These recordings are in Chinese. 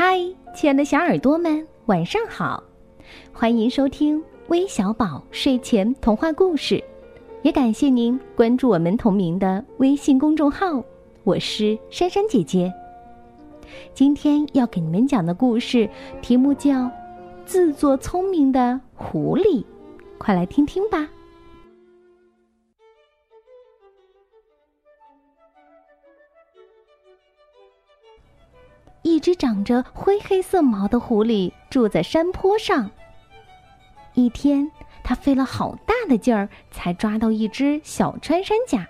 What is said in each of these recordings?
嗨，亲爱的小耳朵们，晚上好！欢迎收听微小宝睡前童话故事，也感谢您关注我们同名的微信公众号。我是珊珊姐姐。今天要给你们讲的故事题目叫《自作聪明的狐狸》，快来听听吧。长着灰黑色毛的狐狸住在山坡上。一天，他费了好大的劲儿才抓到一只小穿山甲。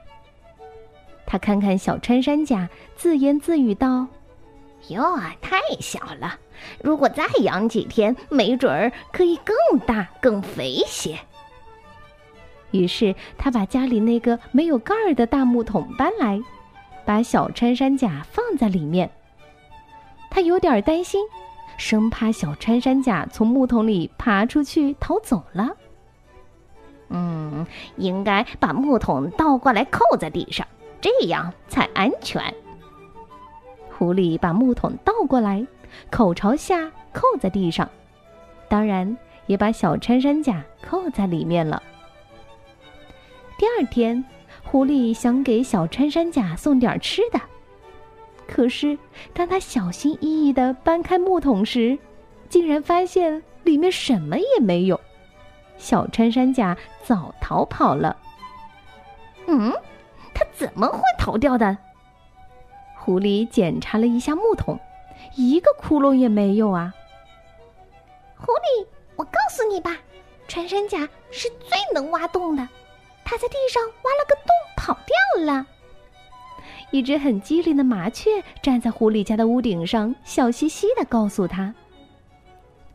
他看看小穿山甲，自言自语道：“哟，太小了！如果再养几天，没准儿可以更大、更肥些。”于是，他把家里那个没有盖儿的大木桶搬来，把小穿山甲放在里面。他有点担心，生怕小穿山甲从木桶里爬出去逃走了。嗯，应该把木桶倒过来扣在地上，这样才安全。狐狸把木桶倒过来，口朝下扣在地上，当然也把小穿山甲扣在里面了。第二天，狐狸想给小穿山甲送点吃的。可是，当他小心翼翼的搬开木桶时，竟然发现里面什么也没有。小穿山甲早逃跑了。嗯，他怎么会逃掉的？狐狸检查了一下木桶，一个窟窿也没有啊。狐狸，我告诉你吧，穿山甲是最能挖洞的，它在地上挖了个洞，跑掉了。一只很机灵的麻雀站在狐狸家的屋顶上，笑嘻嘻的告诉他。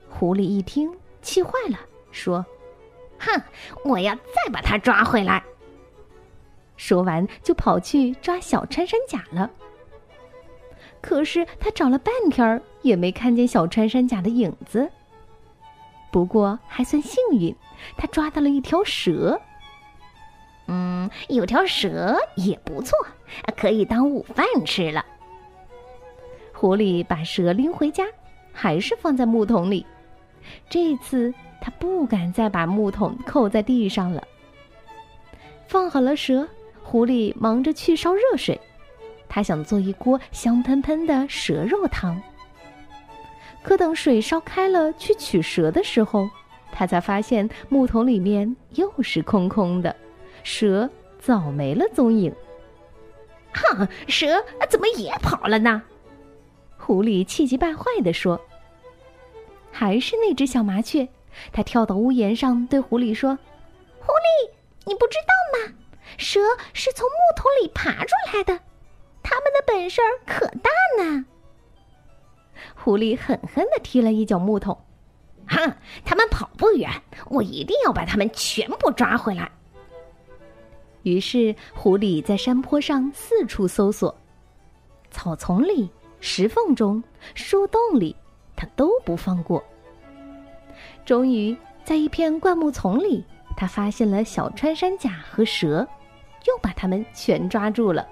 狐狸一听，气坏了，说：“哼，我要再把它抓回来。”说完，就跑去抓小穿山甲了。可是他找了半天也没看见小穿山甲的影子。不过还算幸运，他抓到了一条蛇。嗯，有条蛇也不错，可以当午饭吃了。狐狸把蛇拎回家，还是放在木桶里。这次他不敢再把木桶扣在地上了。放好了蛇，狐狸忙着去烧热水，他想做一锅香喷喷的蛇肉汤。可等水烧开了，去取蛇的时候，他才发现木桶里面又是空空的。蛇早没了踪影。哼，蛇怎么也跑了呢？狐狸气急败坏地说：“还是那只小麻雀，它跳到屋檐上，对狐狸说：‘狐狸，你不知道吗？蛇是从木桶里爬出来的，它们的本事可大呢。’”狐狸狠狠地踢了一脚木桶。“哼，它们跑不远，我一定要把它们全部抓回来。”于是，狐狸在山坡上四处搜索，草丛里、石缝中、树洞里，它都不放过。终于，在一片灌木丛里，他发现了小穿山甲和蛇，又把它们全抓住了。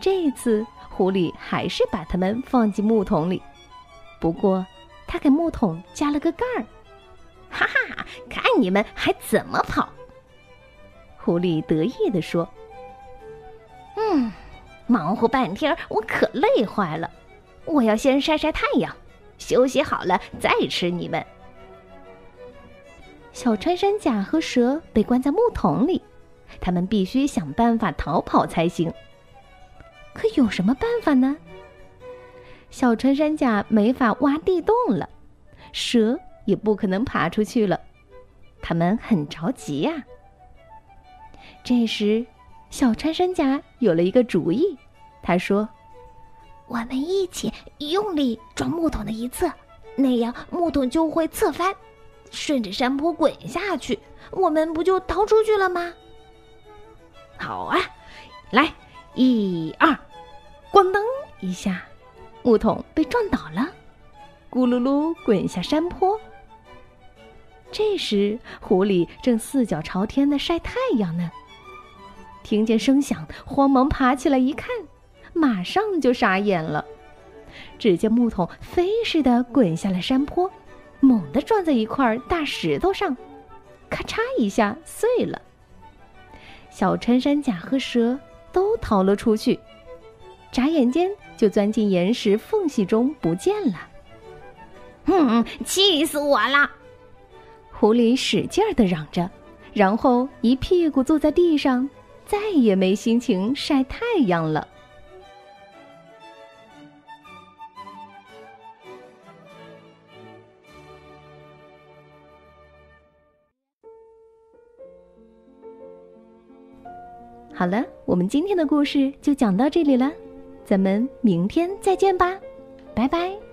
这次，狐狸还是把它们放进木桶里，不过，他给木桶加了个盖儿。哈哈，看你们还怎么跑！狐狸得意地说：“嗯，忙活半天，我可累坏了。我要先晒晒太阳，休息好了再吃你们。”小穿山甲和蛇被关在木桶里，他们必须想办法逃跑才行。可有什么办法呢？小穿山甲没法挖地洞了，蛇也不可能爬出去了，他们很着急呀。这时，小穿山甲有了一个主意。他说：“我们一起用力撞木桶的一侧，那样木桶就会侧翻，顺着山坡滚下去，我们不就逃出去了吗？”好啊，来，一二，咣当一下，木桶被撞倒了，咕噜噜滚下山坡。这时，狐狸正四脚朝天的晒太阳呢。听见声响，慌忙爬起来一看，马上就傻眼了。只见木桶飞似的滚下了山坡，猛地撞在一块大石头上，咔嚓一下碎了。小穿山甲和蛇都逃了出去，眨眼间就钻进岩石缝隙中不见了。哼，气死我了！狐狸使劲儿的嚷着，然后一屁股坐在地上，再也没心情晒太阳了。好了，我们今天的故事就讲到这里了，咱们明天再见吧，拜拜。